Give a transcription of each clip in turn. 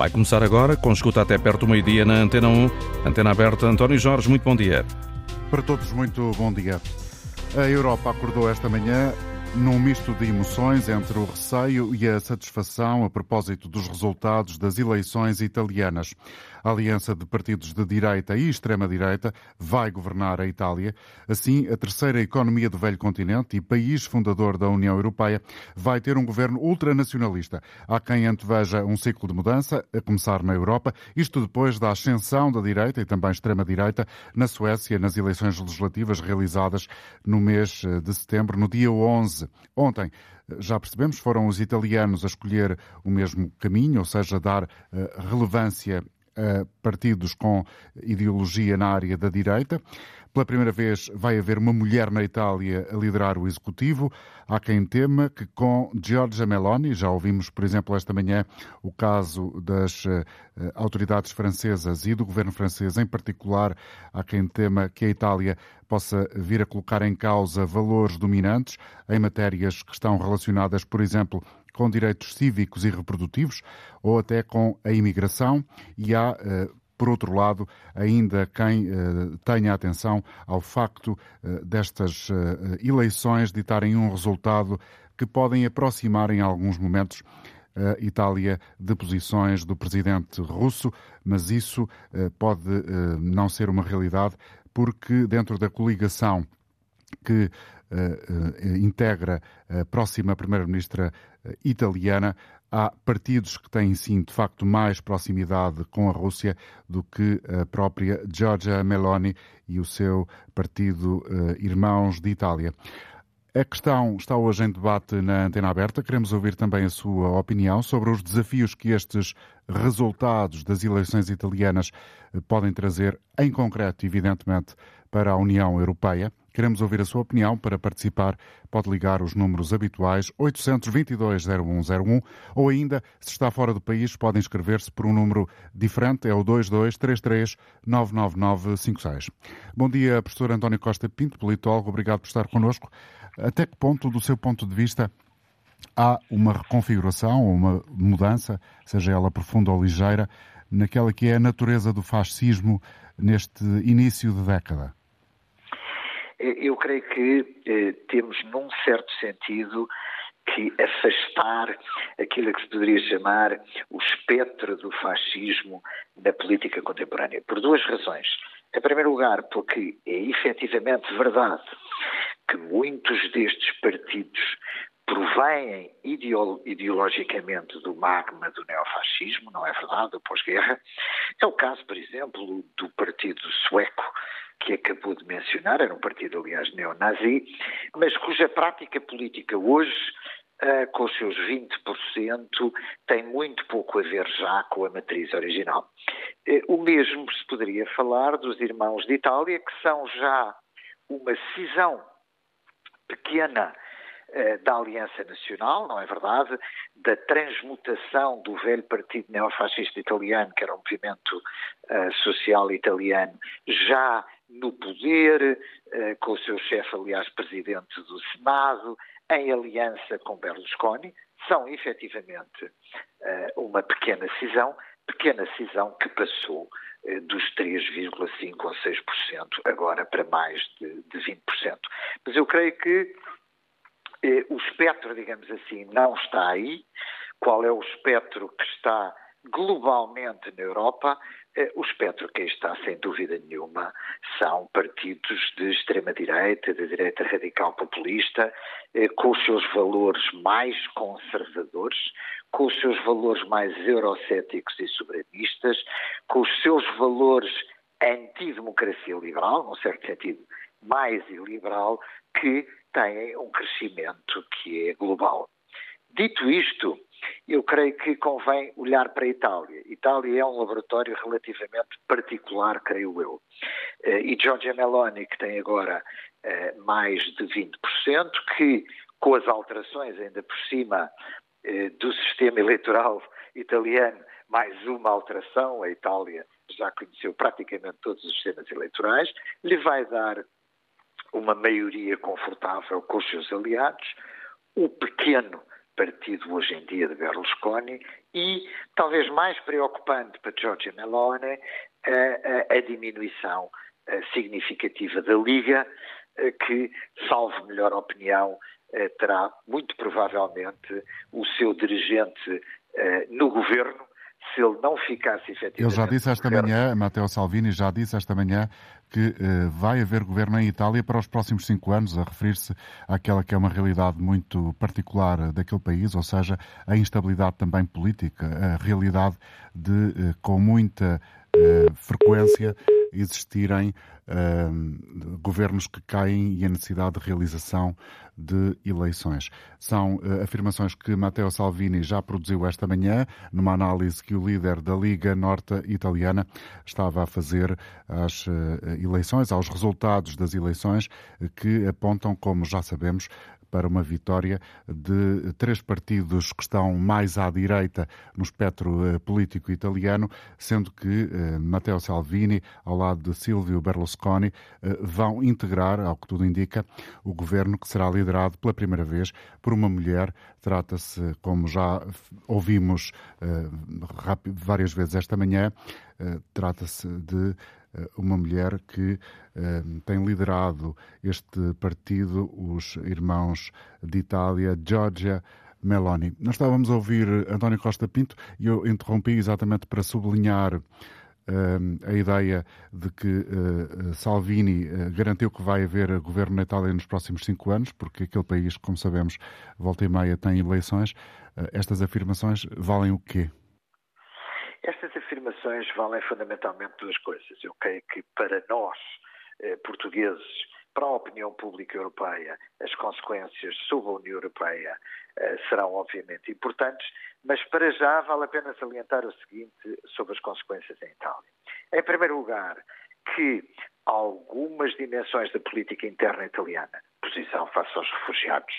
Vai começar agora, com escuta até perto do meio-dia na Antena 1. Antena aberta, António Jorge, muito bom dia. Para todos, muito bom dia. A Europa acordou esta manhã num misto de emoções entre o receio e a satisfação a propósito dos resultados das eleições italianas. A aliança de partidos de direita e extrema-direita vai governar a Itália. Assim, a terceira economia do velho continente e país fundador da União Europeia vai ter um governo ultranacionalista. Há quem anteveja um ciclo de mudança, a começar na Europa, isto depois da ascensão da direita e também extrema-direita na Suécia nas eleições legislativas realizadas no mês de setembro, no dia 11. Ontem, já percebemos, foram os italianos a escolher o mesmo caminho, ou seja, dar eh, relevância a partidos com ideologia na área da direita. Pela primeira vez vai haver uma mulher na Itália a liderar o executivo. Há quem tema que com Giorgia Meloni, já ouvimos, por exemplo, esta manhã o caso das uh, autoridades francesas e do governo francês em particular, há quem tema que a Itália possa vir a colocar em causa valores dominantes em matérias que estão relacionadas, por exemplo, com direitos cívicos e reprodutivos ou até com a imigração e há eh, por outro lado, ainda quem eh, tenha atenção ao facto eh, destas eleições ditarem um resultado que podem aproximar em alguns momentos a Itália de posições do presidente russo, mas isso pode não ser uma realidade porque dentro da coligação que integra a próxima primeira-ministra italiana, há partidos que têm sim, de facto, mais proximidade com a Rússia do que a própria Giorgia Meloni e o seu partido Irmãos de Itália. A questão está hoje em debate na antena aberta. Queremos ouvir também a sua opinião sobre os desafios que estes resultados das eleições italianas podem trazer, em concreto, evidentemente, para a União Europeia. Queremos ouvir a sua opinião. Para participar, pode ligar os números habituais 822-0101 ou ainda, se está fora do país, pode inscrever-se por um número diferente, é o 2233-99956. Bom dia, professor António Costa Pinto, politólogo. Obrigado por estar connosco. Até que ponto, do seu ponto de vista, há uma reconfiguração ou uma mudança, seja ela profunda ou ligeira, naquela que é a natureza do fascismo neste início de década? Eu creio que eh, temos, num certo sentido, que afastar aquilo que se poderia chamar o espectro do fascismo na política contemporânea, por duas razões. Em primeiro lugar, porque é efetivamente verdade que muitos destes partidos provêm ideologicamente do magma do neofascismo, não é verdade, do pós-guerra. É o caso, por exemplo, do partido sueco, que acabou de mencionar, era um partido, aliás, neonazi, mas cuja prática política hoje, uh, com os seus 20%, tem muito pouco a ver já com a matriz original. Uh, o mesmo se poderia falar dos irmãos de Itália, que são já uma cisão pequena uh, da Aliança Nacional, não é verdade? Da transmutação do velho partido neofascista italiano, que era um movimento social italiano, já no poder, eh, com o seu chefe, aliás, presidente do Senado, em aliança com Berlusconi, são efetivamente eh, uma pequena cisão, pequena cisão que passou eh, dos 3,5% ou 6% agora para mais de 20%. Mas eu creio que o espectro, digamos assim, não está aí. Qual é o espectro que está globalmente na Europa? Eh, o espectro que está, sem dúvida nenhuma, são partidos de extrema-direita, de direita radical populista, eh, com os seus valores mais conservadores, com os seus valores mais eurocéticos e soberanistas, com os seus valores anti-democracia liberal, num certo sentido mais iliberal, que têm um crescimento que é global. Dito isto, eu creio que convém olhar para a Itália. Itália é um laboratório relativamente particular, creio eu. Eh, e Giorgia Meloni, que tem agora eh, mais de 20%, que com as alterações ainda por cima eh, do sistema eleitoral italiano, mais uma alteração, a Itália já conheceu praticamente todos os sistemas eleitorais, lhe vai dar uma maioria confortável com os seus aliados. O pequeno partido hoje em dia de Berlusconi, e, talvez mais preocupante para Giorgia Meloni, a, a, a diminuição significativa da Liga, que, salvo melhor opinião, terá muito provavelmente o seu dirigente no governo se ele não ficasse efetivamente. Ele já disse esta governo, manhã, Matteo Salvini já disse esta manhã que uh, vai haver governo em Itália para os próximos cinco anos, a referir-se àquela que é uma realidade muito particular daquele país, ou seja, a instabilidade também política, a realidade de, uh, com muita frequência, existirem governos que caem e a necessidade de realização de eleições. São uh, afirmações que Matteo Salvini já produziu esta manhã, numa análise que o líder da Liga Norte Italiana estava a fazer às uh, eleições, aos resultados das eleições, uh, que apontam, como já sabemos, para uma vitória de três partidos que estão mais à direita no espectro eh, político italiano, sendo que eh, Matteo Salvini, ao lado de Silvio Berlusconi, eh, vão integrar, ao que tudo indica, o governo que será liderado pela primeira vez por uma mulher. Trata-se, como já ouvimos várias vezes esta manhã, trata-se de uma mulher que eh, tem liderado este partido, os Irmãos de Itália, Giorgia Meloni. Nós estávamos a ouvir António Costa Pinto e eu interrompi exatamente para sublinhar uh, a ideia de que Salvini garantiu que vai haver governo na Itália nos próximos cinco anos, porque aquele país, como sabemos, volta e meia tem eleições. estas afirmações valem o quê? Afirmações valem fundamentalmente duas coisas. Eu creio que para nós, eh, portugueses, para a opinião pública europeia, as consequências sobre a União Europeia eh, serão obviamente importantes, mas para já vale a pena salientar o seguinte sobre as consequências em Itália. Em primeiro lugar, que algumas dimensões da política interna italiana, posição face aos refugiados,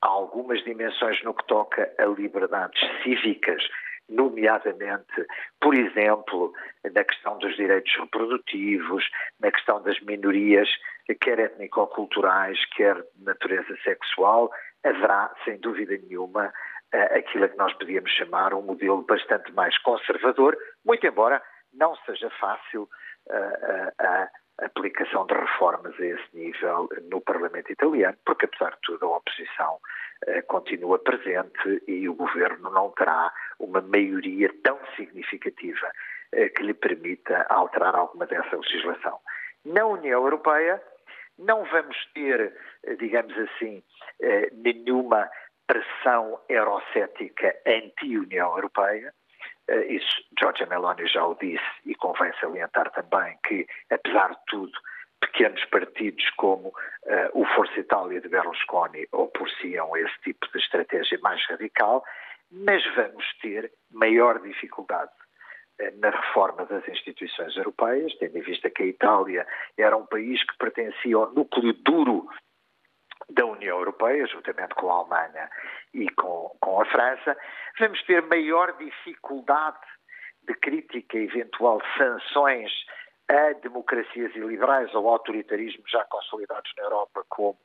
algumas dimensões no que toca a liberdades cívicas nomeadamente, por exemplo, na questão dos direitos reprodutivos, na questão das minorias, quer étnico-culturais, quer de natureza sexual, haverá, sem dúvida nenhuma, eh, aquilo que nós podíamos chamar um modelo bastante mais conservador, muito embora não seja fácil eh, eh, a aplicação de reformas a esse nível no Parlamento italiano, porque, apesar de tudo, a oposição continua presente e o governo não terá uma maioria tão significativa eh, que lhe permita alterar alguma dessa legislação. Na União Europeia, não vamos ter, eh, digamos assim, eh, nenhuma pressão eurocética anti-União Europeia. Isso Giorgia Meloni já o disse e convém salientar também que, apesar de tudo, pequenos partidos como uh, o Força Itália de Berlusconi opor-se-ão esse tipo de estratégia mais radical mas vamos ter maior dificuldade eh, na reforma das instituições europeias, tendo em vista que a Itália era um país que pertencia ao núcleo duro da União Europeia, juntamente com a Alemanha e com, com a França, vamos ter maior dificuldade de crítica eventual sanções a democracias iliberais ou autoritarismos já consolidados na Europa, como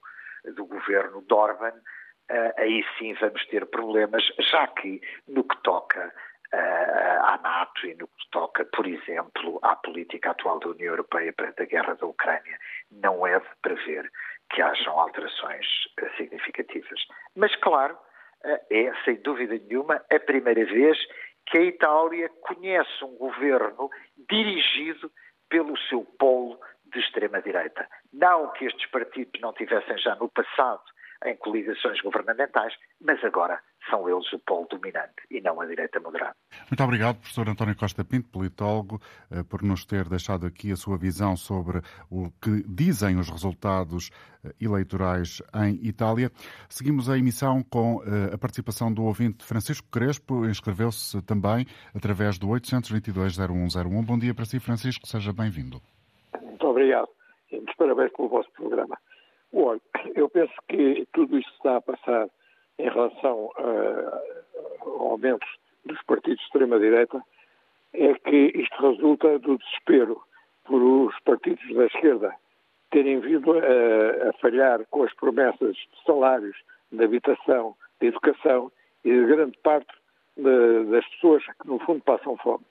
do governo de Orban, uh, aí sim vamos ter problemas, já que no que toca uh, à NATO e no que toca, por exemplo, à política atual da União Europeia perante a guerra da Ucrânia, não é de prever que hajam alterações uh, significativas. Mas, claro, é, sem dúvida nenhuma, a primeira vez que a Itália conhece um governo dirigido pelo seu polo de extrema-direita. Não que estes partidos não tivessem já no passado em coligações governamentais, mas agora são eles o polo dominante e não a direita moderada. Muito obrigado, professor António Costa Pinto, politólogo, eh, por nos ter deixado aqui a sua visão sobre o que dizem os resultados eh, eleitorais em Itália. Seguimos a emissão com eh, a participação do ouvinte Francisco Crespo, inscreveu-se também através do 822-0101. Bom dia para si, Francisco, seja bem-vindo. Muito obrigado. E muitos parabéns pelo vosso programa. Olha, eu penso que tudo isto está a passar em relação uh, ao aumento dos partidos de extrema-direita é que isto resulta do desespero por os partidos da esquerda terem vindo a, a falhar com as promessas de salários, de habitação, de educação e de grande parte de, das pessoas que, no fundo, passam fome.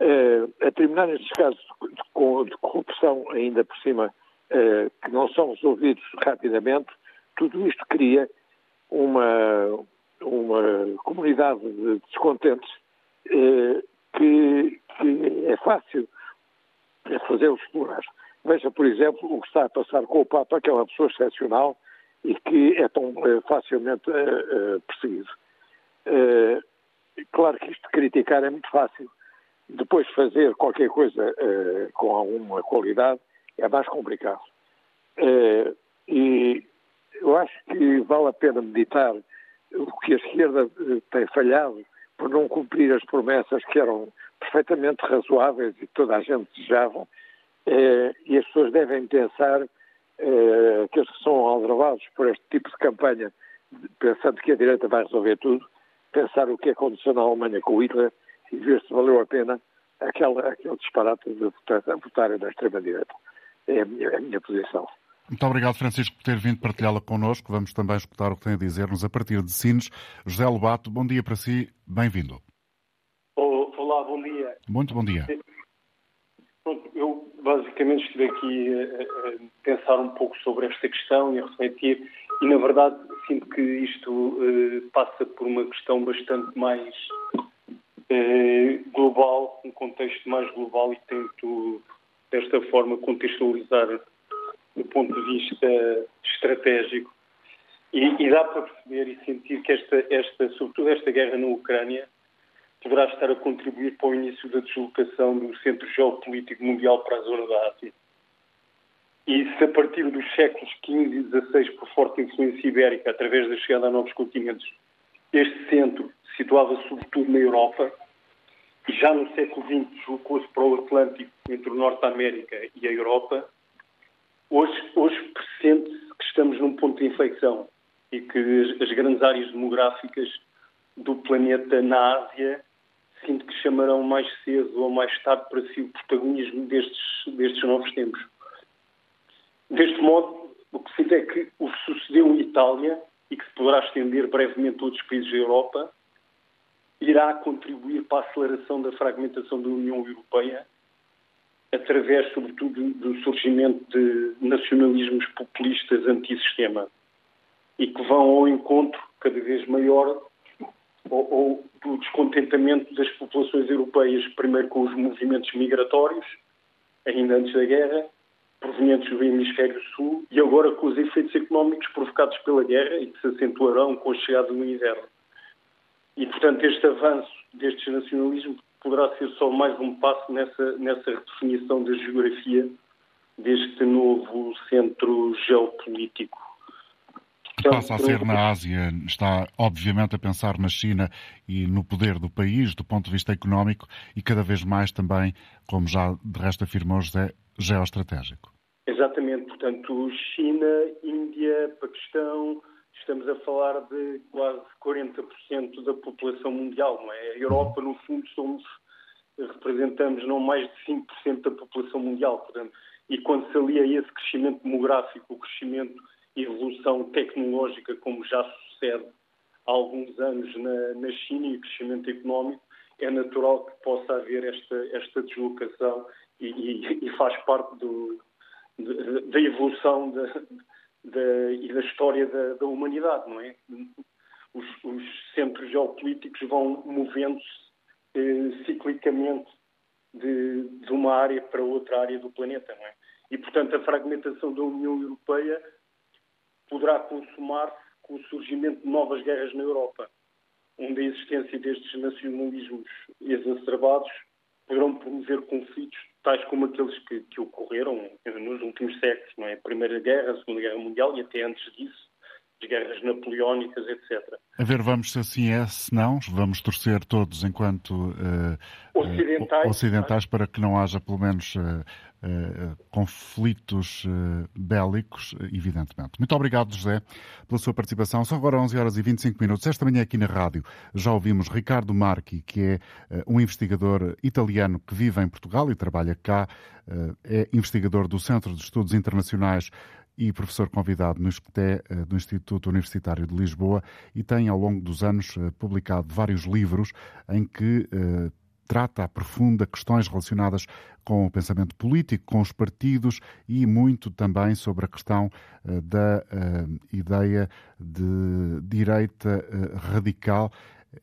Uh, a terminar nestes casos de, de, corrupção, ainda por cima, uh, que não são resolvidos rapidamente, tudo isto cria uma, uma comunidade de descontentes uh, que, que, é fácil fazer-los explorar. Veja, por exemplo, o que está a passar com o Papa, que é uma pessoa excepcional e que é tão facilmente perseguido. claro que isto criticar é muito fácil depois fazer qualquer coisa com alguma qualidade é mais complicado. E eu acho que vale a pena meditar o que a esquerda uh, tem falhado por não cumprir as promessas que eram perfeitamente razoáveis e toda a gente desejava. e as pessoas devem pensar, aqueles que são aldrabados por este tipo de campanha, pensando que a direita vai resolver tudo, pensar o que aconteceu na Alemanha com Hitler e ver se valeu a pena aquele, aquele disparate de votar, votar na extrema-direita. É minha, a minha posição. Muito obrigado, Francisco, por ter vindo partilhá-la connosco. Vamos também escutar o que tem a dizer-nos a partir de Sines. José Lobato, bom dia para si, bem-vindo. Olá, bom dia. Muito bom dia. Eu basicamente estive aqui a, pensar um pouco sobre esta questão e a refletir, e na verdade sinto que isto uh, passa por uma questão bastante mais é, global, um contexto mais global e tento desta forma contextualizar do ponto de vista estratégico. E, e, dá para perceber e sentir que esta, esta, sobretudo esta guerra na Ucrânia, poderá estar a contribuir para o início da deslocação do centro geopolítico mundial para a zona da Ásia. E se a partir dos séculos XV e XVI, por forte influência ibérica, através da chegada a novos continentes, este centro situava sobretudo na Europa, e já no século XX deslocou-se para o Atlântico, entre o Norte da América e a Europa, hoje, hoje pressente-se que estamos num ponto de inflexão e que as, as, grandes áreas demográficas do planeta na Ásia sinto que chamarão mais cedo ou mais tarde para si o protagonismo destes, destes novos tempos. Deste modo, o que sinto é que o que sucedeu em Itália e que se poderá estender brevemente a outros países da Europa irá contribuir para a aceleração da fragmentação da União Europeia, através, sobretudo, do surgimento de nacionalismos populistas antissistema e que vão ao encontro cada vez maior ou, ou do descontentamento das populações europeias, primeiro com os movimentos migratórios, ainda antes da guerra, provenientes do hemisfério sul, e agora com os efeitos económicos provocados pela guerra e que se acentuarão com a chegada do inverno. E, portanto, este avanço destes nacionalismos poderá ser só mais um passo nessa, nessa redefinição da geografia deste novo centro geopolítico. Portanto, Passa a ser na Ásia, está obviamente a pensar na China e no poder do país do ponto de vista económico e cada vez mais também, como já de resto afirmou José, geoestratégico. Exatamente, portanto, China, Índia, Paquistão, estamos a falar de quase 40% da população mundial, não é? A Europa, no fundo, somos, representamos não mais de 5% da população mundial, portanto, e quando se alia esse crescimento demográfico, o crescimento e evolução tecnológica, como já sucede há alguns anos na, na China, e o crescimento económico, é natural que possa haver esta, esta deslocação e, e, e faz parte do, da evolução da, da, e da história da, da, humanidade, não é? Os, os centros geopolíticos vão movendo-se eh, ciclicamente de, de, uma área para outra área do planeta, não é? E, portanto, a fragmentação da União Europeia poderá consumar-se com o surgimento de novas guerras na Europa, onde a existência destes nacionalismos exacerbados poderão promover conflitos tais como aqueles que, que ocorreram nos últimos séculos, não é? A Primeira Guerra, a Segunda Guerra Mundial e até antes disso, as guerras napoleónicas, etc. A ver, vamos se assim é, se não, vamos torcer todos enquanto uh, ocidentais, uh, ocidentais para que não haja pelo menos uh, conflitos bélicos, evidentemente. Muito obrigado, José, pela sua participação. São agora 11 horas e 25 minutos. Esta manhã aqui na rádio já ouvimos Ricardo Marchi, que é um investigador italiano que vive em Portugal e trabalha cá, é investigador do Centro de Estudos Internacionais e professor convidado no ISCTE, do Instituto Universitário de Lisboa, e tem, ao longo dos anos, publicado vários livros em que trata, aprofunda questões relacionadas com o pensamento político, com os partidos e muito também sobre a questão da ideia de direita radical.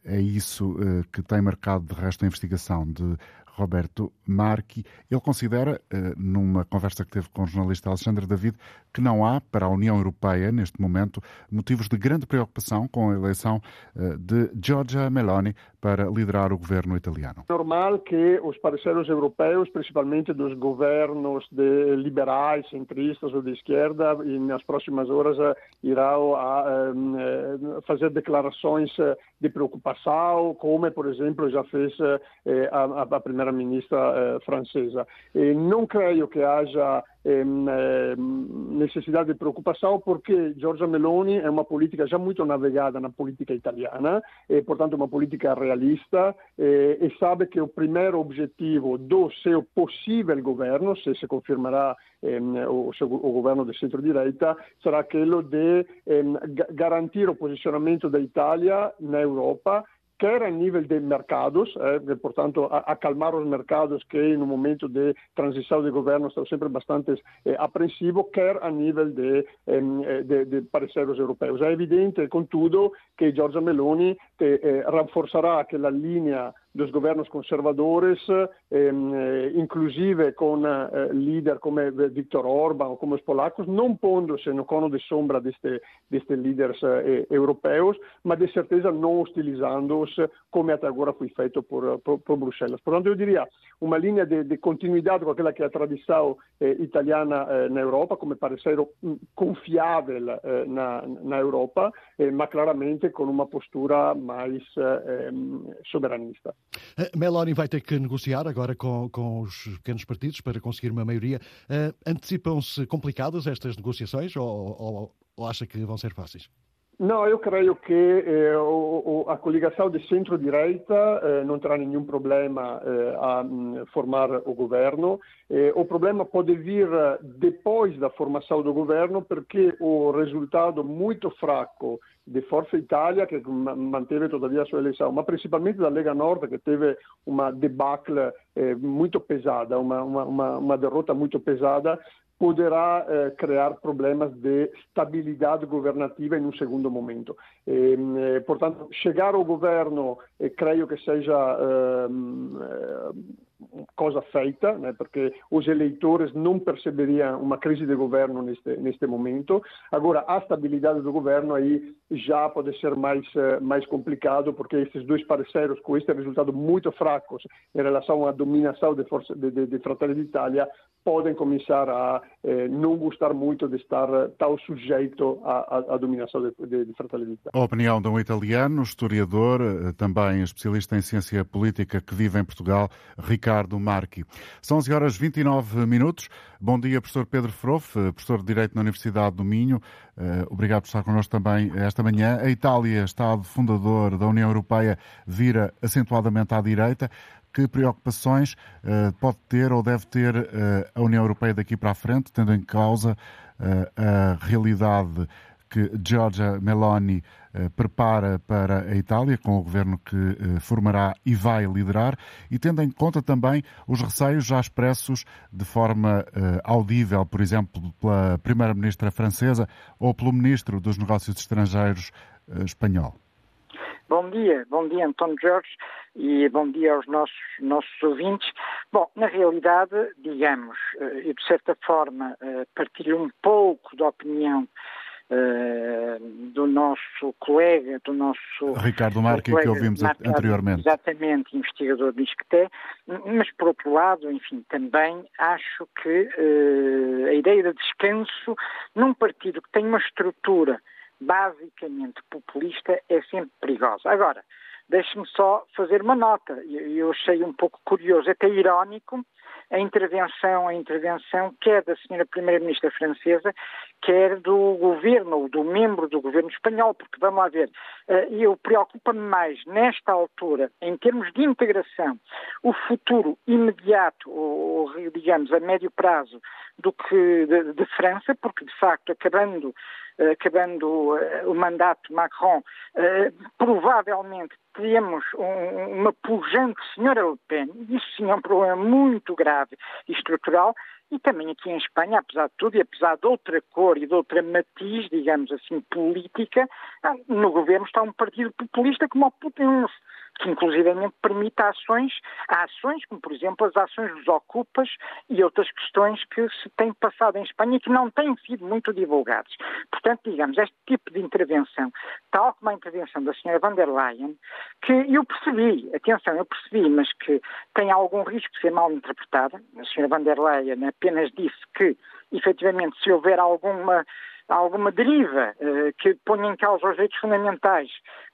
É isso que tem marcado, de resto, a investigação de Roberto Marchi. Ele considera, eh, numa conversa que teve com o jornalista Alexandre David, que não há para a União Europeia, neste momento, motivos de grande preocupação com a eleição eh, de Giorgia Meloni para liderar o governo italiano. É normal que os parceiros europeus, principalmente dos governos de liberais, centristas ou de esquerda, nas próximas horas eh, irão a, fazer declarações de preocupação, como, por exemplo, já fez a, a primeira primeira-ministra eh, francesa. E não creio que haja ehm, eh, necessidade de preocupação porque Giorgia Meloni é uma política já muito navegada na política italiana e, portanto, uma política realista e, e sabe que o primeiro objetivo do seu possível governo, se se confirmará ehm, o, o, governo de centro-direita, sarà quello di ehm, garantire il posizionamento dell'Italia na Europa quer a nível de mercados, eh, portanto, acalmar os mercados que no momento de transição de governo estão sempre bastante eh, apreensivos, quer a nível de, eh, de, de pareceres europeus. É evidente, contudo, que Giorgia Meloni eh, rafforzerà aquela linea dos governos conservadores, ehm, eh, inclusive com eh, líder como Viktor Orban ou como os polacos, não pondo-se no cono de sombra destes deste líderes eh, europeus, mas de certeza não hostilizando-os como até agora foi feito por, por, Bruxelas. Portanto, eu diria uma linha de, de continuidade com aquela que a tradição italiana na Europa, come pareceiro confiável eh, na, na Europa, mas claramente com uma postura mais ehm, soberanista. Meloni vai ter que negociar agora com, com os pequenos partidos para conseguir uma maioria. Uh, Antecipam-se complicadas estas negociações ou, ou, ou acha que vão ser fáceis? Não, eu creio que eh, o, a coligação de centro-direita eh, não terá nenhum problema eh, a um, formar o governo. o problema pode vir depois da formação do governo, porque o resultado muito fraco de Forza Italia, che manteve tuttavia la sua eleição, ma principalmente da Lega Nord, che teve uma debacle eh, muito pesada, uma, uma, uma derrota muito pesada, poderá eh, criar problemas de estabilidade governativa em um segundo momento. E, eh, portanto, chegar ao governo, eh, creio que seja ehm, cosa feita, né, porque os eleitores não perceberiam uma crise de governo neste, neste momento. Agora, a estabilidade do governo aí já pode ser mais, mais complicado, porque esses dois parceiros, com este resultado muito fracos em relação à dominação de, força, de, de, de Fratelli d'Italia, podem começar a eh, não gostar muito de estar tão sujeito à, à, à dominação de, de, de Fratelli. A opinião de um italiano, historiador, eh, também especialista em ciência política, que vive em Portugal, Ricardo Marchi. São 11 horas 29 minutos. Bom dia, professor Pedro Froff, eh, professor de Direito na Universidade do Minho. Uh, obrigado por estar connosco também esta manhã. A Itália, Estado fundador da União Europeia, vira acentuadamente à direita que preocupações uh, pode ter ou deve ter uh, a União Europeia daqui para a frente, tendo em causa uh, a realidade que Giorgia Meloni prepara para a Itália, com o governo que formará e vai liderar, e tendo em conta também os receios já expressos de forma audível, por exemplo, pela Primeira-Ministra francesa ou pelo Ministro dos Negócios Estrangeiros espanhol. Bom dia, bom dia António Jorge e bom dia aos nossos, nossos ouvintes. Bom, na realidade, digamos, eh, eu de certa forma eh, partilho um pouco da opinião do nosso colega, do nosso Ricardo Marque, que ouvimos anteriormente. Exatamente, investigador do ISCTE, mas por outro lado, enfim, também acho que uh, a ideia de descanso num partido que tem uma estrutura basicamente populista é sempre perigosa. Agora, deixe-me só fazer uma nota. Eu achei um pouco curioso, até irónico, a intervenção, a intervenção quer da senhora primeira-ministra francesa, quer do governo, do membro do governo espanhol, porque vamos lá ver, eh, eu preocupa-me mais nesta altura, em termos de integração, o futuro imediato, ou digamos a médio prazo, do que de, de França, porque de facto acabando acabando eh, o mandato Macron, provavelmente teríamos um, uma pujante senhora Le Pen, isso sim é um problema muito grave e estrutural, e também aqui em Espanha, apesar de tudo, e apesar de outra cor e de outra matiz, digamos assim, política, ah, no governo está um partido populista como o Putin que inclusivamente permite ações, ações como por exemplo as ações dos ocupas e outras questões que se têm passado em Espanha e que não têm sido muito divulgadas. Portanto, digamos, este tipo de intervenção, tal como a intervenção da senhora van der Leyen, que eu percebi, atenção, eu percebi, mas que tem algum risco de ser mal interpretada. A senhora van der Leyen apenas disse que, efetivamente, se houver alguma alguma deriva eh, que ponha em causa os direitos fundamentais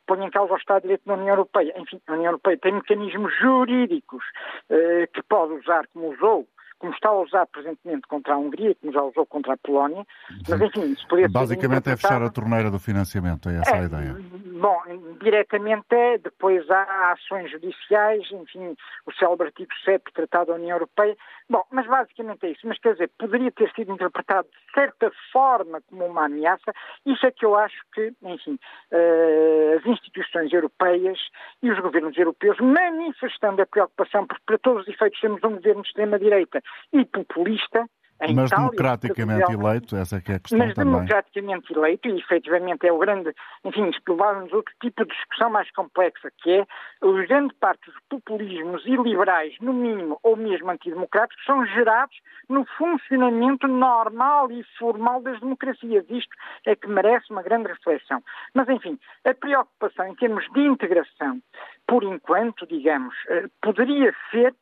põe em causa o Estado de Direito da União Europeia. Enfim, a União Europeia tem mecanismos jurídicos eh, que pode usar, como usou, como está a usar presentemente contra a Hungria, como já usou contra a Polónia, mas enfim, isso poderia Basicamente é fechar a torneira do financiamento, é essa é, a ideia. Bom, diretamente é, depois há ações judiciais, enfim, o célebre artigo 7 Tratado da União Europeia. Bom, mas basicamente é isso. Mas quer dizer, poderia ter sido interpretado de certa forma como uma ameaça. Isso é que eu acho que, enfim, uh, as instituições europeias e os governos europeus manifestando a preocupação, porque para todos os efeitos temos um governo de extrema-direita e populista, mas Itália, democraticamente eleito, essa é que é a questão mas também. Mas democraticamente eleito, e efetivamente é o grande, enfim, explorarmos outro tipo de discussão mais complexa, que é os grande parte dos populismos iliberais, no mínimo, ou mesmo antidemocráticos, são gerados no funcionamento normal e formal das democracias. Isto é que merece uma grande reflexão. Mas, enfim, a preocupação em termos de integração, por enquanto, digamos, eh, poderia ser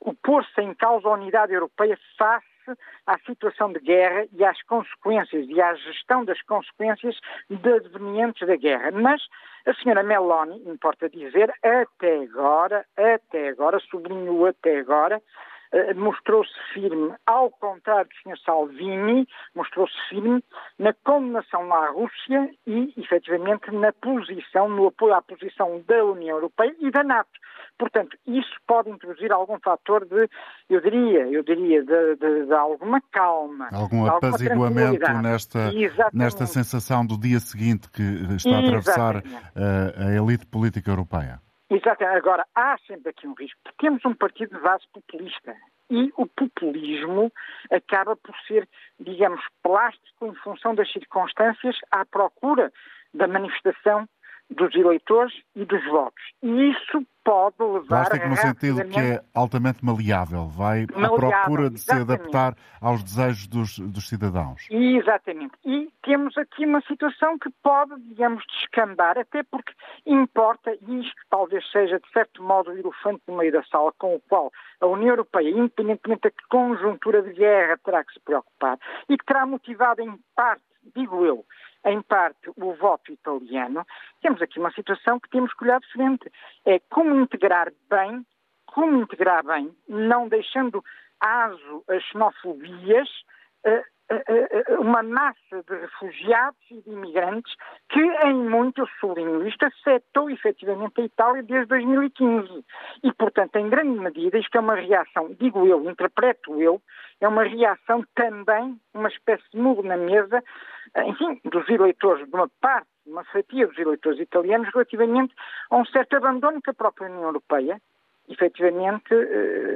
o pôr-se em causa a unidade europeia face à situação de guerra e às consequências e à gestão das consequências advenientes da guerra. Mas a senhora Meloni, importa dizer, até agora, até agora, sublinhou até agora, eh, mostrou-se firme, ao contrário do Sr. Salvini, mostrou-se firme na condenação à Rússia e, efetivamente, na posição, no apoio à posição da União Europeia e da NATO. Portanto, isso pode introduzir algum fator de, eu diria, eu diria, de, de, de alguma calma. Algum apaziguamento nesta, nesta sensação do dia seguinte que está a atravessar a, eh, a elite política europeia. Exatamente. Agora, há sempre aqui um risco, porque temos um partido de base populista. E o populismo acaba por ser, digamos, plástico em função das circunstâncias à procura da manifestação dos eleitores e dos votos. E isso pode levar Plástico no sentido que é altamente maleável, vai maleável, à procura de exatamente. se adaptar aos desejos dos, dos cidadãos. Exatamente. E temos aqui uma situação que pode, digamos, descambar, até porque importa, e isto talvez seja, de certo modo, o elefante no meio da sala com o qual a União Europeia, independentemente da conjuntura de guerra, terá que se preocupar e que terá motivado em parte, digo eu, em parte, o voto italiano, temos aqui uma situação que temos que olhar de frente. É como integrar bem, como integrar bem, não deixando aso as xenofobias, eh, eh, eh, uma massa de refugiados e de imigrantes que, em muito, eu sublinho isto, afetou efetivamente a Itália desde 2015. E, portanto, em grande medida, isto é uma reação, digo eu, interpreto eu, é uma reação também, uma espécie de muro na mesa, enfim, dos eleitores, de uma parte, uma fatia dos eleitores italianos, relativamente a um certo abandono que a própria União Europeia, efetivamente,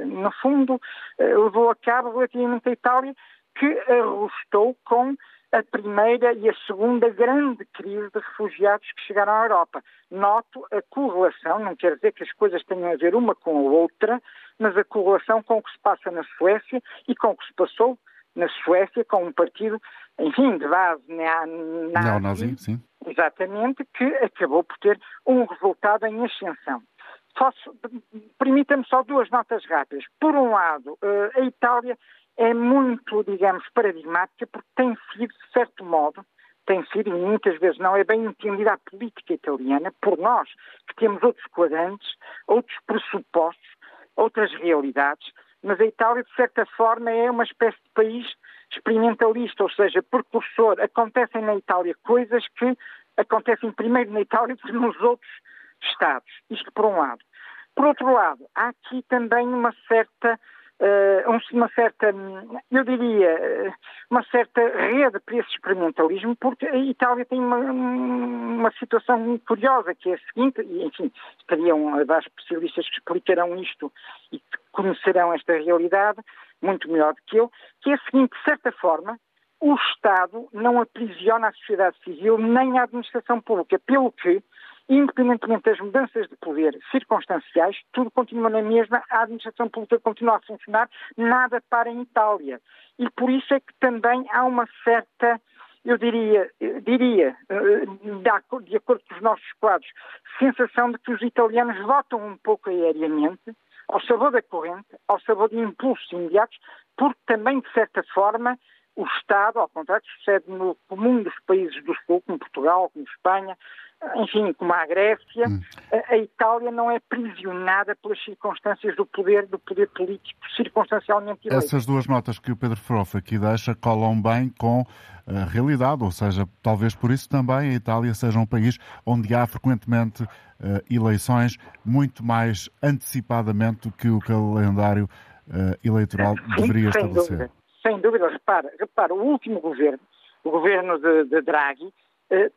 no fundo, levou a cabo relativamente à Itália, que arrostou com a primeira e a segunda grande crise de refugiados que chegaram à Europa. Noto a correlação, não quer dizer que as coisas tenham a ver uma com a outra, mas a correlação com o que se passa na Suécia e com o que se passou na Suécia com um partido, enfim, de base na, na Neonazi, sim. Exatamente, que acabou por ter um resultado em ascensão. Permita-me só duas notas rápidas. Por um lado, eh, a Itália é muito, digamos, paradigmática, porque tem sido, de certo modo, tem sido, e muitas vezes não é bem entendida a política italiana, por nós, que temos outros quadrantes, outros pressupostos, outras realidades, mas a Itália, de certa forma, é uma espécie de país experimentalista, ou seja, precursor. Acontecem na Itália coisas que acontecem primeiro na Itália do que nos outros Estados. Isto por um lado. Por outro lado, há aqui também uma certa uh, uma certa, eu diria, uma certa rede para esse experimentalismo, porque a Itália tem uma, uma situação muito curiosa, que é a seguinte, e enfim, estariam dar especialistas que explicarão isto e que conhecerão esta realidade muito melhor do que eu, que é a seguinte, de certa forma, o Estado não aprisiona a sociedade civil nem a administração pública, pelo que independentemente das mudanças de poder circunstanciais, tudo continua na mesma, a administração pública continua a funcionar, nada para em Itália. E por isso é que também há uma certa, eu diria, diria eh, de acordo com os nossos quadros, sensação de que os italianos votam um pouco aéreamente, ao sabor da corrente, ao sabor de impulsos imediatos, porque também, de certa forma, o Estado, ao contrário, sucede no comum dos países do Sul, como Portugal, como Espanha, enfim, como a Grécia, hum. a, a, Itália não é prisionada pelas circunstâncias do poder, do poder político circunstancialmente eleito. Essas duas notas que o Pedro Froff aqui deixa colam bem com a realidade, ou seja, talvez por isso também a Itália seja um país onde há frequentemente uh, eleições muito mais antecipadamente do que o calendário uh, eleitoral Sim, deveria sem estabelecer. Dúvida, sem dúvida, repara, repara, o último governo, o governo de, de Draghi,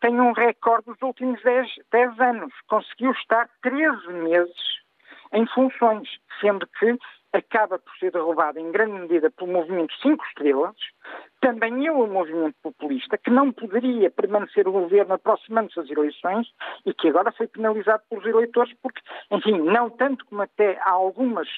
tem um recorde dos últimos 10, 10 anos. Conseguiu estar 13 meses em funções, sendo que acaba por ser derrubado em grande medida pelo movimento 5 estrelas, também é o movimento populista, que não poderia permanecer o governo aproximando-se das eleições e que agora foi penalizado pelos eleitores, porque, enfim, não tanto como até algumas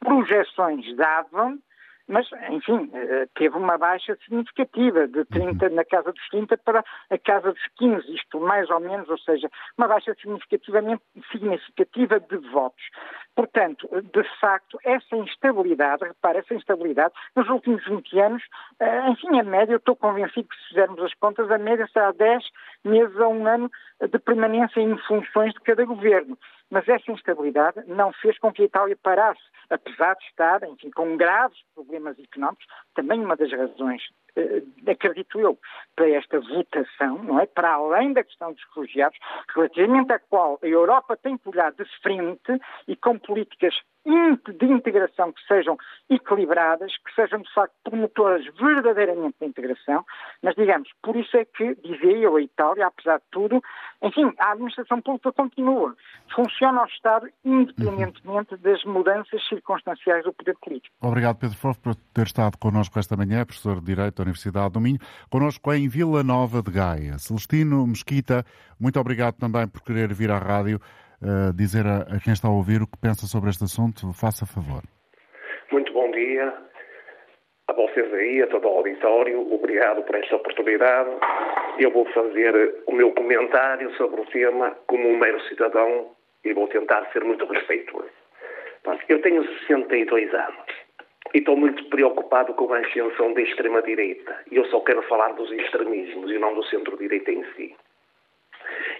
projeções davam, mas, enfim, eh, teve uma baixa significativa, de 30, uhum. na casa dos 30 para a casa dos 15, isto mais ou menos, ou seja, uma baixa significativamente significativa de votos. Portanto, de facto, essa instabilidade, repare, essa instabilidade, nos últimos 20 anos, eh, enfim, a média, eu estou convencido que se fizermos as contas, a média será 10 meses a um ano de permanência em funções de cada governo. Mas essa instabilidade não fez com que a Itália parasse, apesar de estar, enfim, com graves problemas económicos, também uma das razões acredito eu, para esta votação, não é? Para além da questão dos refugiados, relativamente à qual a Europa tem que olhar de frente e com políticas de integração que sejam equilibradas, que sejam de facto promotoras verdadeiramente da integração, mas digamos, por isso é que, dizia eu, a Itália, apesar de tudo, enfim, a administração pública continua, funciona ao Estado independentemente das mudanças circunstanciais do poder político. Obrigado, Pedro Fofo, por ter estado connosco esta manhã, professor de Direito Universidade do Minho, connosco em Vila Nova de Gaia. Celestino Mesquita, muito obrigado também por querer vir à rádio uh, dizer a, a, quem está a ouvir o que pensa sobre este assunto. Faça favor. Muito bom dia a vocês aí, a todo o auditório. Obrigado por esta oportunidade. Eu vou fazer o meu comentário sobre o tema como um mero cidadão e vou tentar ser muito respeitoso. Eu tenho 62 anos e estou muito preocupado com a ascensão da extrema-direita. E eu só quero falar dos extremismos e não do centro-direita em si.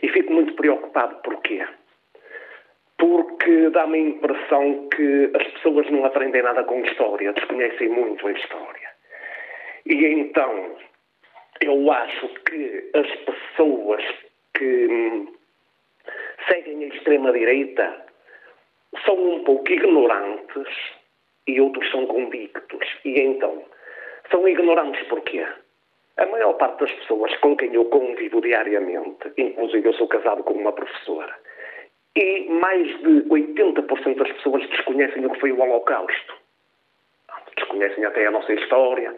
E fico muito preocupado porquê? porque dá-me a impressão que as pessoas não aprendem nada com história, desconhecem muito a história. E então, eu acho que as pessoas que hum, seguem a extrema-direita são um pouco ignorantes e outros são convictos. E então, são ignorantes porquê? A maior parte das pessoas com quem eu convivo diariamente, inclusive eu sou casado com uma professora, e mais de 80% das pessoas desconhecem o que foi o Holocausto. Desconhecem até a nossa história,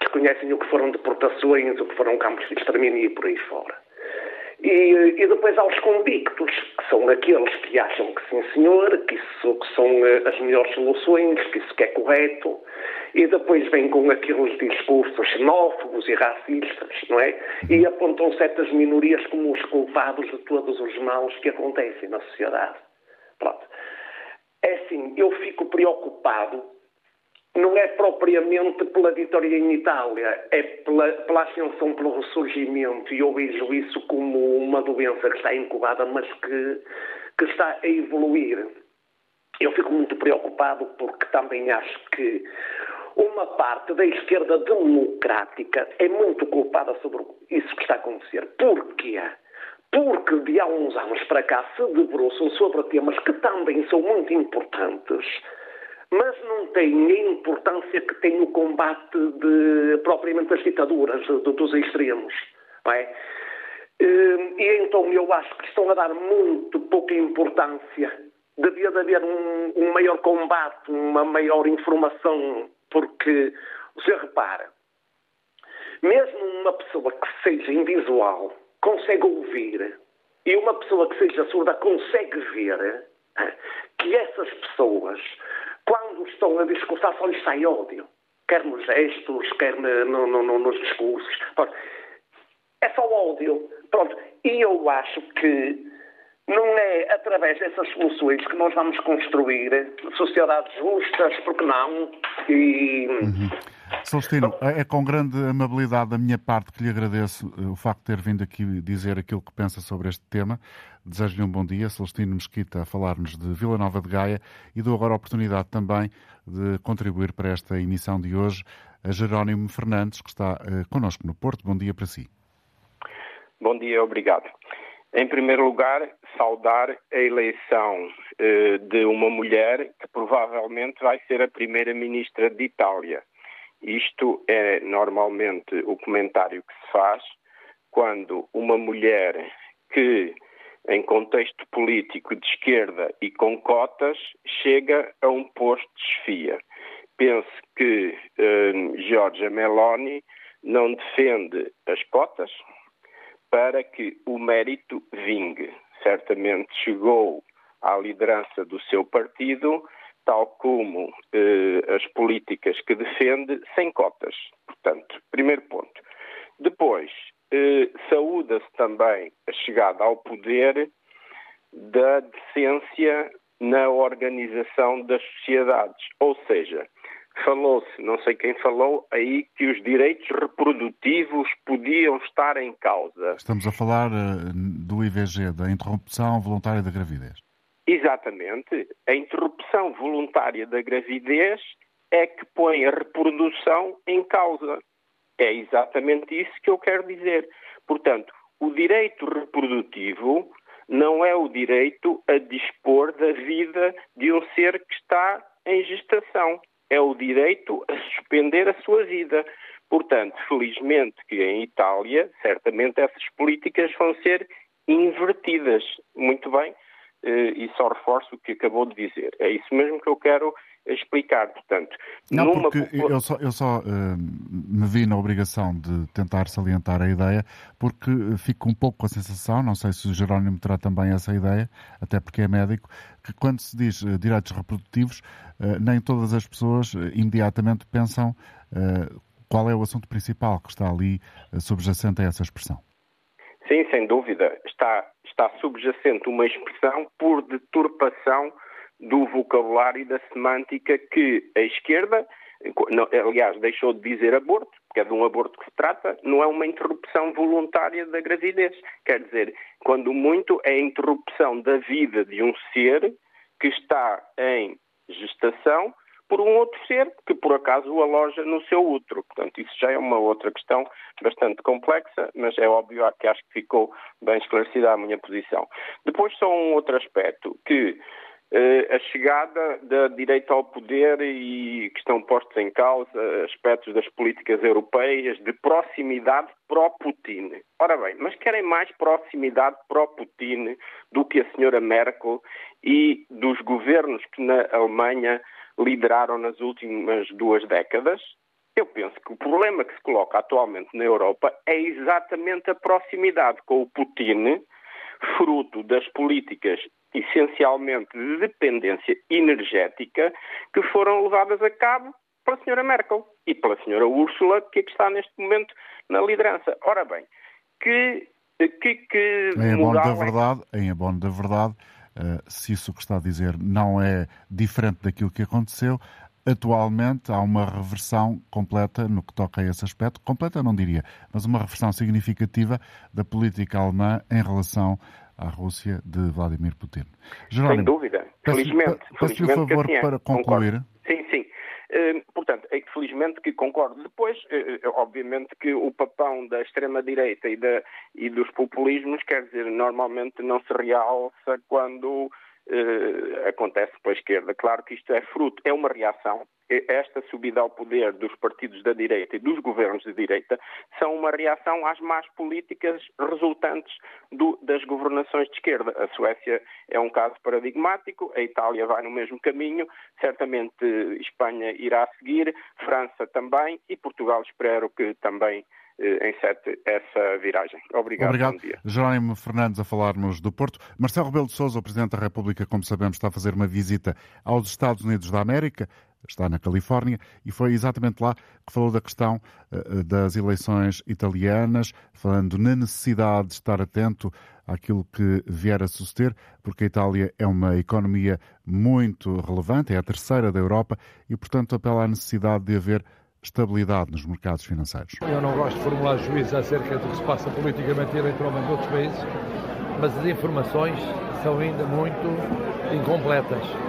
desconhecem o que foram deportações, o que foram campos de extermínio e por aí fora. E, e, depois há os convictos, que são aqueles que acham que sim senhor, que isso que são eh, as melhores soluções, que isso que é correto, e depois vêm com aqueles discursos xenófobos e racistas, não é? E apontam certas minorias como os culpados de todos os males que acontecem na sociedade. Pronto. É assim, eu fico preocupado não é propriamente pela vitória em Itália, é pela, pela ascensão, pelo ressurgimento, e eu vejo isso como uma doença que está incubada, mas que, que está a evoluir. eu fico muito preocupado porque também acho que uma parte da esquerda democrática é muito culpada sobre isso que está a acontecer. Porquê? Porque de há uns anos para cá se debruçam sobre temas que também são muito importantes, mas não têm a importância que tem o combate de, propriamente das ditaduras, de, dos extremos. Não é? Hum, e então eu acho que estão a dar muito pouca importância. Devia de haver um, um maior combate, uma maior informação, porque você repara, mesmo uma pessoa que seja invisual consegue ouvir e uma pessoa que seja surda consegue ver que essas pessoas, quando estão a discursar, só lhes sai ódio. Quer nos gestos, quer no, no, no, nos discursos. É só ódio. Pronto. E eu acho que não é através dessas soluções que nós vamos construir sociedades justas, porque não? E. Uhum. Celestino, é com grande amabilidade da minha parte que lhe agradeço eh, o facto de ter vindo aqui dizer aquilo que pensa sobre este tema. Desejo-lhe um bom dia. Celestino Mesquita a falar-nos de Vila Nova de Gaia e dou agora a oportunidade também de contribuir para esta emissão de hoje a Jerónimo Fernandes, que está uh, connosco no Porto. Bom dia para si. Bom dia, obrigado. Em primeiro lugar, saudar a eleição eh, de uma mulher que provavelmente vai ser a primeira ministra de Itália. Isto é normalmente o comentário que se faz quando uma mulher que, em contexto político de esquerda e com cotas, chega a um posto de chefia. Penso que eh, Giorgia Meloni não defende as cotas, para que o mérito vingue. Certamente chegou à liderança do seu partido, tal como eh, as políticas que defende, sem cotas. Portanto, primeiro ponto. Depois, eh, saúda-se também a chegada ao poder da decência na organização das sociedades. Ou seja, falou-se, não sei quem falou, aí que os direitos reprodutivos podiam estar em causa. Estamos a falar uh, do IVG, da interrupção voluntária da gravidez. Exatamente. A interrupção voluntária da gravidez é que põe a reprodução em causa. É exatamente isso que eu quero dizer. Portanto, o direito reprodutivo não é o direito a dispor da vida de um ser que está em gestação é o direito a suspender a sua vida. Portanto, felizmente que em Itália, certamente essas políticas vão ser invertidas. Muito bem, e só reforço o que acabou de dizer. É isso mesmo que eu quero explicar. Portanto, não, porque eu só, eu só uh, me vi na obrigação de tentar salientar a ideia, porque fico um pouco com a sensação, não sei se o Jerónimo terá também essa ideia, até porque é médico, que quando se diz uh, direitos reprodutivos, uh, nem todas as pessoas imediatamente pensam qual é o assunto principal que está ali subjacente a essa expressão. Sim, sem dúvida. Está, está subjacente uma expressão por deturpação do vocabulário e da semântica que a esquerda, aliás, deixou de dizer aborto, porque é de um aborto que se trata, não é uma interrupção voluntária da gravidez. Quer dizer, quando muito é a interrupção da vida de um ser que está em gestação por um outro ser que por acaso o aloja no seu útero. Portanto, isso já é uma outra questão bastante complexa, mas é óbvio que acho que ficou bem esclarecida a minha posição. Depois só um outro aspecto que eh, a chegada da direita ao poder e que estão postos em causa aspectos das políticas europeias de proximidade pró-Putin. Ora bem, mas querem mais proximidade pró-Putin do que a senhora Merkel e dos governos que na Alemanha lideraram nas últimas duas décadas? Eu penso que o problema que se coloca atualmente na Europa é exatamente a proximidade com o Putin, fruto das políticas essencialmente de dependência energética que foram levadas a cabo pela senhora Merkel e pela senhora Úrsula, que é que está neste momento na liderança. Ora bem, que que, que em abono da verdade, em abono da verdade, se isso que está a dizer não é diferente daquilo que aconteceu, atualmente há uma reversão completa no que toca a esse aspecto, completa não diria, mas uma reversão significativa da política alemã em relação à Rússia de Vladimir Putin. Jerónimo, Sem dúvida. Felizmente. Peço-lhe o favor assim é. para concluir. Concordo. Sim, sim. Uh, portanto, é felizmente que concordo. Depois, uh, obviamente que o papão da extrema-direita e, e dos populismos, quer dizer, normalmente não se realça quando acontece pela esquerda. Claro que isto é fruto, é uma reação. Esta subida ao poder dos partidos da direita e dos governos de direita são uma reação às más políticas resultantes do, das governações de esquerda. A Suécia é um caso paradigmático, a Itália vai no mesmo caminho, certamente Espanha irá seguir, França também e Portugal espero que também eh, em sete essa viragem. Obrigado. Obrigado. Bom dia. Jerónimo Fernandes a falar-nos do Porto. Marcelo Rebelo de Sousa, o Presidente da República, como sabemos, está a fazer uma visita aos Estados Unidos da América está na Califórnia, e foi exatamente lá que falou da questão uh, das eleições italianas, falando na necessidade de estar atento àquilo que vier a suceder, porque a Itália é uma economia muito relevante, é a terceira da Europa, e, portanto, apela à necessidade de haver estabilidade nos mercados financeiros. Eu não gosto de formular juízos acerca do que se passa politicamente e eleitoralmente em outros países, mas as informações são ainda muito incompletas.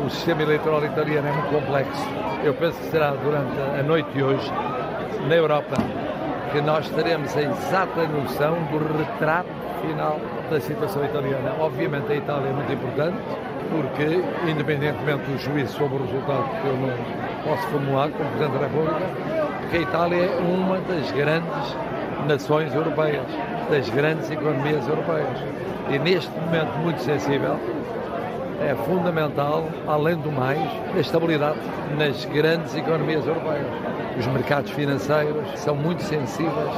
O sistema eleitoral italiano é muito complexo. Eu penso que será durante a noite de hoje, na Europa, que nós teremos a exata noção do retrato final da situação italiana. Obviamente a Itália é muito importante, porque, independentemente do juízo sobre o resultado que eu não posso formular como Presidente da República, que a Itália é uma das grandes nações europeias, das grandes economias europeias. E neste momento muito sensível, é fundamental, além do mais, a estabilidade nas grandes economias europeias. Os mercados financeiros são muito sensíveis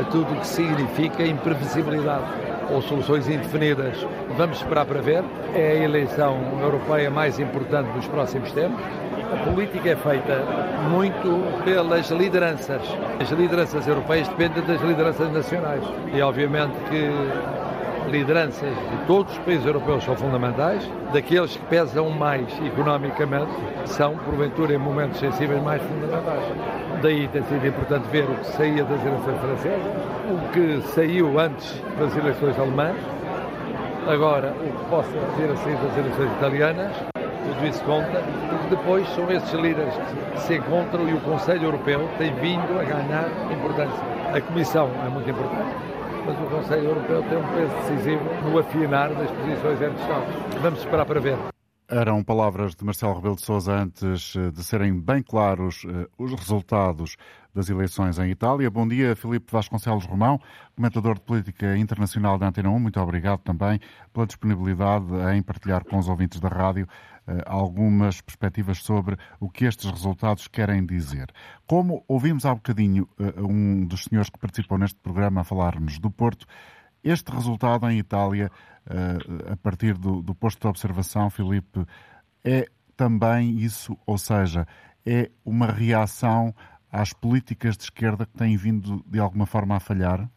a tudo o que significa imprevisibilidade ou soluções indefinidas. Vamos esperar para ver. É a eleição europeia mais importante dos próximos tempos. A política é feita muito pelas lideranças. As lideranças europeias dependem das lideranças nacionais. E obviamente que lideranças de todos os países europeus são fundamentais, daqueles que pesam mais economicamente são, porventura, em momentos sensíveis, mais fundamentais. Daí tem sido importante ver o que saía das eleições francesas, o que saiu antes das eleições alemãs, agora o que possa vir a sair das eleições italianas, tudo isso conta, porque depois são esses líderes que se encontram e o Conselho Europeu tem vindo a ganhar importância. A Comissão é muito importante, mas o Conselho Europeu tem um peso decisivo no afinar das posições entre Estados. Vamos esperar para ver. Eram palavras de Marcelo Rebelo de Sousa antes eh, de serem bem claros eh, os resultados das eleições em Itália. Bom dia, Filipe Vasconcelos Romão, comentador de política internacional da Antena 1. Muito obrigado também pela disponibilidade em partilhar com os ouvintes da rádio eh, algumas perspectivas sobre o que estes resultados querem dizer. Como ouvimos há bocadinho um dos senhores que participou neste programa falar-nos do Porto, este resultado em Itália a partir do, do posto de observação, Filipe, é também isso, ou seja, é uma reação às políticas de esquerda que têm vindo de alguma forma a falhar?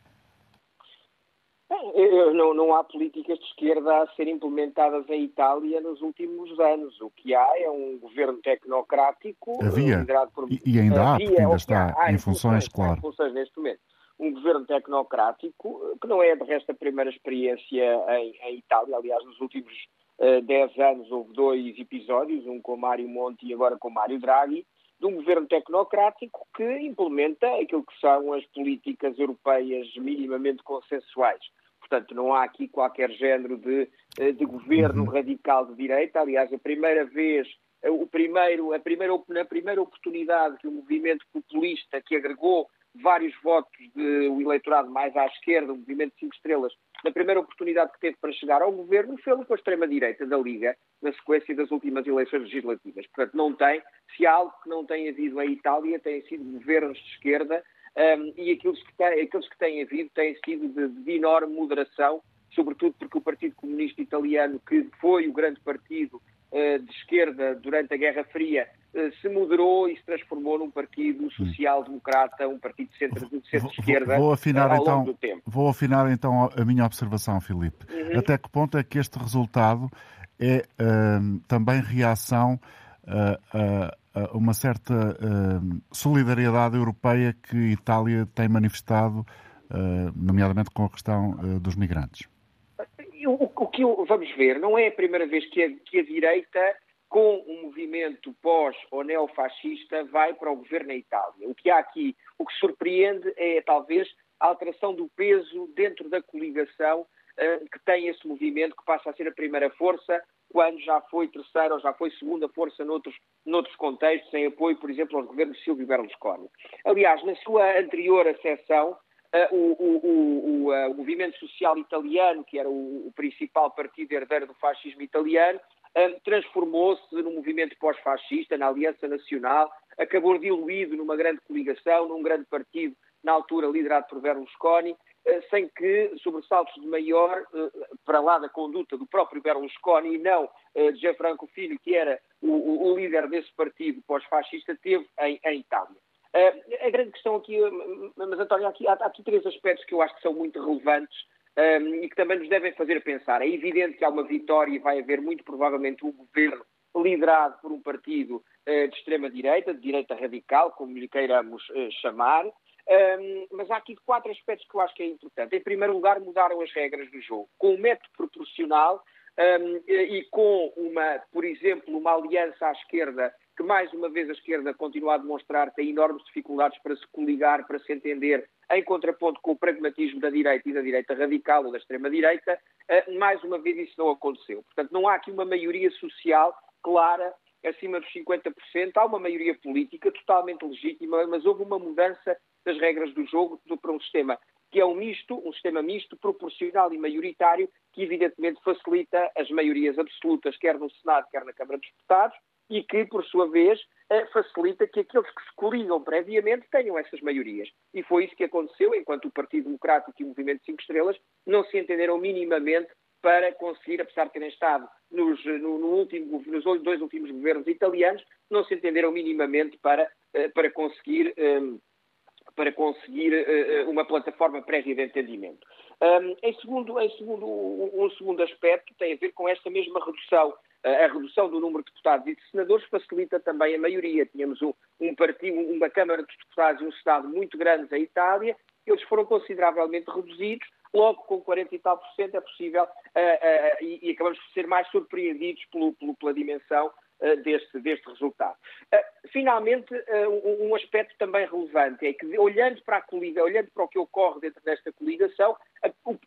Não, não, há políticas de esquerda a ser implementadas em Itália nos últimos anos. O que há é um governo tecnocrático. Havia. Por... E, e, ainda há, porque ainda está há, em funções, claro. Em funções neste momento um governo tecnocrático, que não é de resto a primeira experiência em, em Itália. Aliás, nos últimos uh, dez anos houve dois episódios, um com Mário Monti e agora com Mário Draghi, de um governo tecnocrático que implementa aquilo que são as políticas europeias minimamente consensuais. Portanto, não há aqui qualquer género de, eh, de governo uhum. radical de direita. Aliás, a primeira vez, eh, o primeiro, a primeira, na primeira oportunidade que o movimento populista que agregou vários votos do eleitorado mais à esquerda, o movimento de cinco estrelas, na primeira oportunidade que teve para chegar ao governo, fez com a extrema-direita da Liga, na sequência das últimas eleições legislativas. Portanto, não tem, se há algo que não tem havido em Itália, têm sido governos de esquerda um, e aqueles que, têm, aqueles que têm havido têm sido de, de enorme moderação, sobretudo porque o Partido Comunista Italiano, que foi o grande partido uh, de esquerda durante a Guerra Fria, eh, se moderou e se transformou num partido social-democrata, um partido de centro-esquerda centro vou, afinar, ao longo então, do tempo. Vou afinar então a minha observação, Filipe. Uhum. Até que ponto é que este resultado é uh, também reação a, a uma certa uh, solidariedade europeia que a Itália tem manifestado, uh, nomeadamente com a questão dos migrantes? que vamos ver, não é a primeira vez que a, que a direita, com um movimento pós ou neofascista, vai para o governo na Itália. O que há aqui, o que surpreende é talvez a alteração do peso dentro da coligação uh, que tem esse movimento, que passa a ser a primeira força, quando já foi terceira ou já foi segunda força noutros, noutros contextos, em apoio, por exemplo, aos governos de Silvio Berlusconi. Aliás, na sua anterior acessão, Uh, o, o, o, uh, o, movimento social italiano, que era o, principal partido herdeiro do fascismo italiano, transformou-se num movimento pós-fascista, na Aliança Nacional, acabou diluído numa grande coligação, num grande partido, na altura liderado por Berlusconi, sem que sobressaltos de maior, para lá da conduta do próprio Berlusconi e não de Gianfranco Filho, que era o, líder desse partido pós-fascista, teve em, em Itália. A grande questão aqui, mas António, aqui, há, aqui três aspectos que eu acho que são muito relevantes um, e que também nos devem fazer pensar. É evidente que há uma vitória e vai haver muito provavelmente um governo liderado por um partido uh, de extrema-direita, de direita radical, como lhe queiramos uh, chamar. Um, mas há aqui quatro aspectos que eu acho que é importante. Em primeiro lugar, mudaram as regras do jogo. Com o método proporcional um, e com uma, por exemplo, uma aliança à esquerda que mais uma vez a esquerda continua a demonstrar tem enormes dificuldades para se coligar, para se entender, em contraponto com o pragmatismo da direita e da direita radical ou da extrema-direita, eh, mais uma vez isso não aconteceu. Portanto, não há aqui uma maioria social clara acima dos 50%, há uma maioria política totalmente legítima, mas houve uma mudança das regras do jogo para um sistema que é um misto, um sistema misto, proporcional e maioritário, que evidentemente facilita as maiorias absolutas, quer no Senado, quer na Câmara dos Deputados, e que, por sua vez, eh, facilita que aqueles que se coligam previamente tenham essas maiorias. E foi isso que aconteceu, enquanto o Partido Democrático e o Movimento 5 Estrelas não se entenderam minimamente para conseguir, apesar de terem estado nos, no, no último, nos dois últimos governos italianos, não se entenderam minimamente para, eh, para conseguir, eh, para conseguir uma plataforma prévia de entendimento. Um, em segundo, em segundo, um segundo aspecto tem a ver com esta mesma redução a redução do número de deputados e de senadores facilita também a maioria. Tínhamos um, um partido, uma Câmara de Deputados e um Senado muito grandes em Itália, eles foram consideravelmente reduzidos, logo com 40 e tal por cento é possível, uh, uh, e, e, acabamos por ser mais surpreendidos pelo, pelo, pela dimensão deste, deste, resultado. finalmente, um, um, aspecto também relevante é que, olhando para a coligação, olhando para o que ocorre dentro desta coligação,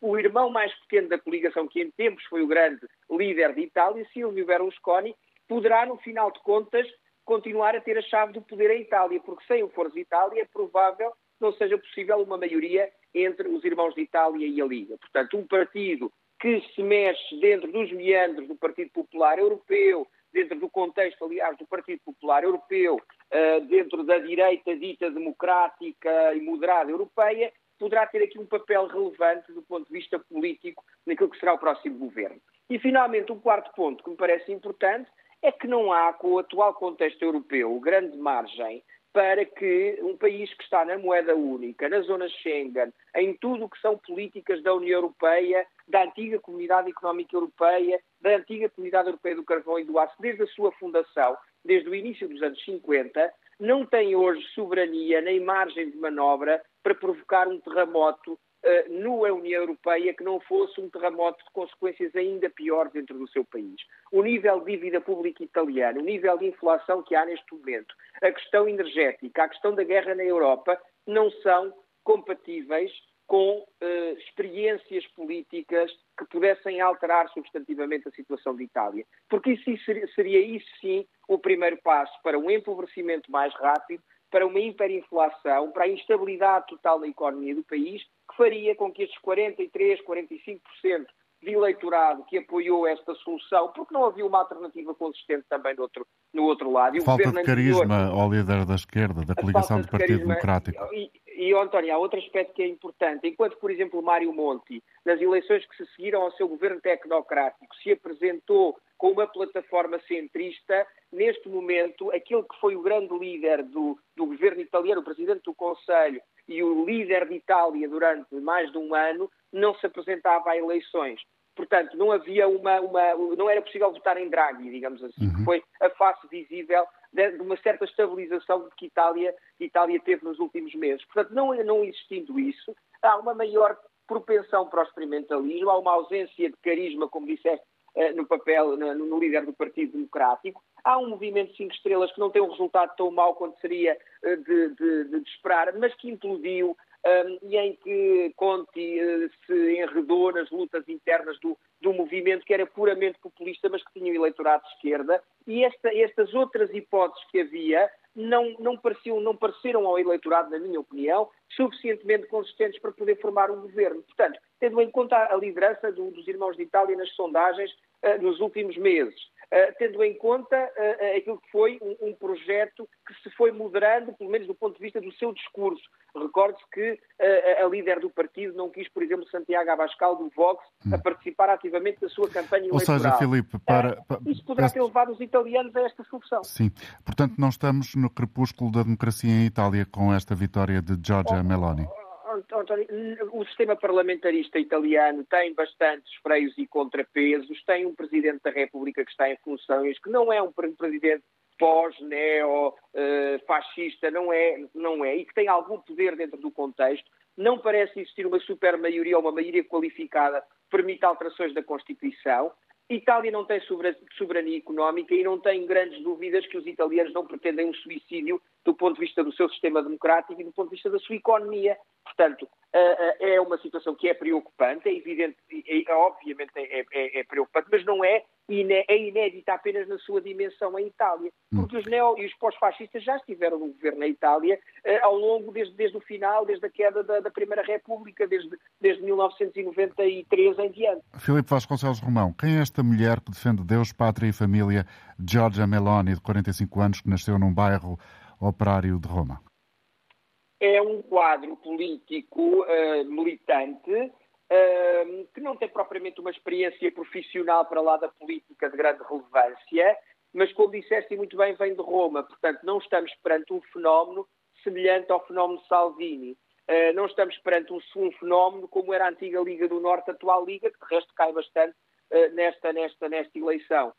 o, irmão mais pequeno da coligação, que em tempos foi o grande líder de Itália, Silvio Berlusconi, poderá, no final de contas, continuar a ter a chave do poder em Itália, porque sem o Forza Itália é provável que não seja possível uma maioria entre os irmãos de Itália e a Liga. Portanto, um partido que se mexe dentro dos meandros do Partido Popular Europeu, dentro do contexto, aliás, do Partido Popular Europeu, eh, dentro da direita dita democrática e moderada europeia, poderá ter aqui um papel relevante do ponto de vista político naquilo que será o próximo governo. E, finalmente, um quarto ponto que me parece importante é que não há, com o atual contexto europeu, grande margem para que um país que está na moeda única, na zona Schengen, em tudo o que são políticas da União Europeia, da antiga Comunidade Económica Europeia, da antiga Comunidade Europeia do Carvão e do Aço, desde a sua fundação, desde o início dos anos 50, não tem hoje soberania nem margem de manobra para provocar um terremoto uh, União Europeia que não fosse um terremoto de consequências ainda piores dentro do seu país. O nível de dívida pública italiana, o nível de inflação que há neste momento, a questão energética, a questão da guerra na Europa, não são compatíveis com uh, experiências políticas que pudessem alterar substantivamente a situação de Itália. Porque isso seria, seria isso sim o primeiro passo para um empobrecimento mais rápido, para uma hiperinflação, para a instabilidade total da economia do país, que faria com que estes 43, 45% de eleitorado que apoiou esta solução, porque não havia uma alternativa consistente também do outro, no outro lado. E falta de carisma anterior, ao líder da esquerda, da coligação do Partido carisma, Democrático. E, e, António, há outro aspecto que é importante. Enquanto, por exemplo, Mário Monti, nas eleições que se seguiram ao seu governo tecnocrático, se apresentou com uma plataforma centrista, neste momento, aquele que foi o grande líder do, do governo italiano, o presidente do Conselho e o líder de Itália durante mais de um ano, não se apresentava a eleições. Portanto, não havia uma, uma não era possível votar em Draghi, digamos assim, uhum. que foi a face visível de, de uma certa estabilização que Itália, que Itália teve nos últimos meses. Portanto, não, não existindo isso, há uma maior propensão para o experimentalismo, há uma ausência de carisma, como disseste, eh, no papel, no líder do Partido Democrático. Há um movimento de cinco estrelas que não tem um resultado tão mau quanto seria eh, de, de, de esperar, mas que implodiu um, e em que Conti uh, se enredou nas lutas internas do, do movimento que era puramente populista, mas que tinha um eleitorado de esquerda, e esta, estas outras hipóteses que havia não, não, pareciam, não pareceram ao eleitorado, na minha opinião, suficientemente consistentes para poder formar um governo. Portanto, tendo em conta a liderança do, dos irmãos de Itália nas sondagens uh, nos últimos meses, tendo em conta uh, aquilo que foi um, um, projeto que se foi moderando, pelo menos do ponto de vista do seu discurso. Recorde-se que a líder do partido não quis, por exemplo, Santiago Abascal, do Vox, a hum. participar ativamente da sua campanha eleitoral. Ou seja, Filipe, para... para isso poderá ter levado os italianos a esta solução. Sim. Portanto, não estamos no crepúsculo da democracia em Itália com esta vitória de Giorgia oh, Meloni. O sistema parlamentarista italiano tem bastantes freios e contrapesos, tem um Presidente da República que está em funções, que não é um Presidente pós-neo-fascista, eh, não é, não é, e que tem algum poder dentro do contexto. Não parece existir uma super maioria ou uma maioria qualificada que permita alterações da Constituição. Itália não tem soberania económica e não tem grandes dúvidas que os italianos não pretendem um suicídio do ponto de vista do seu sistema democrático e do ponto de vista da sua economia. Portanto, eh, eh, é uma situação que é preocupante, é evidente, é, obviamente é, é, é preocupante, mas não é, é inédita apenas na sua dimensão em Itália. Hum. Porque os neo e os pós-fascistas já estiveram no governo na Itália eh, ao longo, desde, desde o final, desde a queda da, da Primeira República, desde, desde 1993 em diante. Filipe Vasconcelos Romão, quem é esta mulher que defende Deus, pátria e família, Giorgia Meloni, de 45 anos, que nasceu num bairro operário de Roma? É um quadro político uh, militante uh, que não tem propriamente uma experiência profissional para lá da política de grande relevância, mas, como disseste muito bem, vem de Roma. Portanto, não estamos perante um fenómeno semelhante ao fenómeno Salvini. Uh, não estamos perante um, fenómeno como era a antiga Liga do Norte, a atual Liga, que de resto cai bastante nesta, nesta, nesta eleição.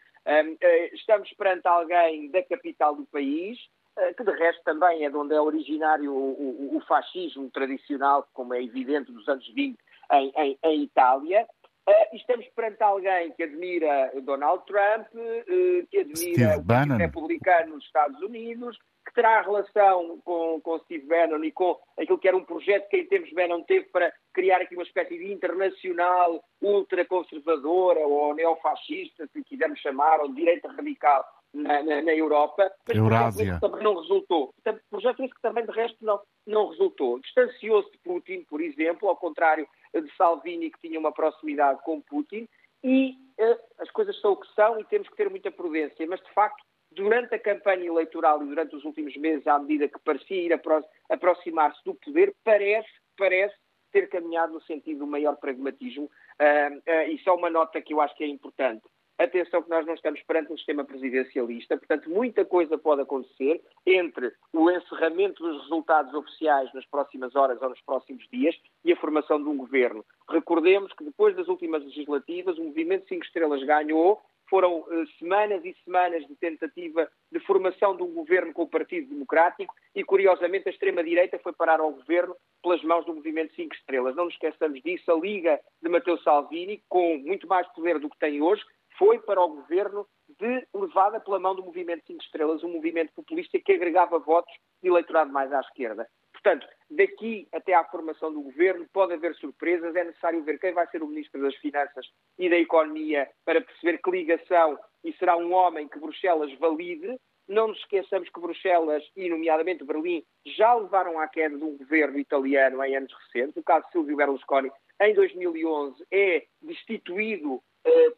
estamos perante alguém da capital do país, eh, que de resto também é de onde é originário o, o, o fascismo tradicional, como é evidente dos anos 20 em, em, em Itália. Uh, estamos perante alguém que admira Donald Trump, uh, que admira o republicano nos Estados Unidos, que terá relação com, com Steve Bannon e com aquilo que era um projeto que em tempos Bannon teve para criar aqui uma espécie de internacional ultraconservadora ou neofascista, se quisermos chamar, ou de direita radical na, na, na Europa, mas Eurásia. também não resultou. Projeto esse que também, de resto, não, não resultou. Distanciou-se de Putin, por exemplo, ao contrário de Salvini, que tinha uma proximidade com Putin, e uh, as coisas são o que são e temos que ter muita prudência, mas, de facto, durante a campanha eleitoral e durante os últimos meses, à medida que parecia ir apro aproximar-se do poder, parece, parece ter caminhado no sentido do maior pragmatismo. Uh, uh, e só uma nota que eu acho que é importante. Atenção que nós não estamos perante um sistema presidencialista, portanto, muita coisa pode acontecer entre o encerramento dos resultados oficiais nas próximas horas ou nos próximos dias e a formação de um governo. Recordemos que depois das últimas legislativas, o Movimento 5 Estrelas ganhou, foram uh, semanas e semanas de tentativa de formação de um governo com o Partido Democrático e, curiosamente, a extrema-direita foi parar ao governo pelas mãos do Movimento 5 Estrelas. Não nos esqueçamos disso, a Liga de Matteo Salvini, com muito mais poder do que tem hoje, foi para o governo de, levada pela mão do Movimento 5 Estrelas, um movimento populista que agregava votos de eleitorado mais à esquerda. Portanto, daqui até à formação do governo pode haver surpresas, é necessário ver quem vai ser o Ministro das Finanças e da Economia para perceber que ligação e será um homem que Bruxelas valide. Não nos esqueçamos que Bruxelas e, nomeadamente, Berlim já levaram à queda de um governo italiano em anos recentes. O caso de Silvio Berlusconi, em 2011, é destituído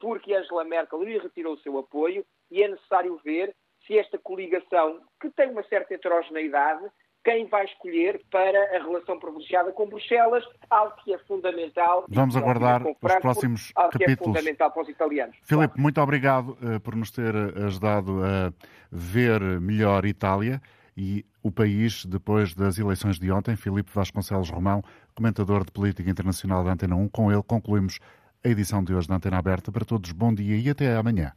porque Angela Merkel lhe retirou o seu apoio e é necessário ver se esta coligação, que tem uma certa heterogeneidade, quem vai escolher para a relação privilegiada com Bruxelas, algo que é fundamental. Vamos aguardar os próximos algo capítulos. Que é fundamental para os italianos. Filipe, claro. muito obrigado uh, por nos ter ajudado a ver melhor Itália e o país depois das eleições de ontem. Filipe Vasconcelos Romão, comentador de política internacional da Antena 1. Com ele concluímos a edição de hoje da Antena Aberta. Para todos, bom dia e até amanhã.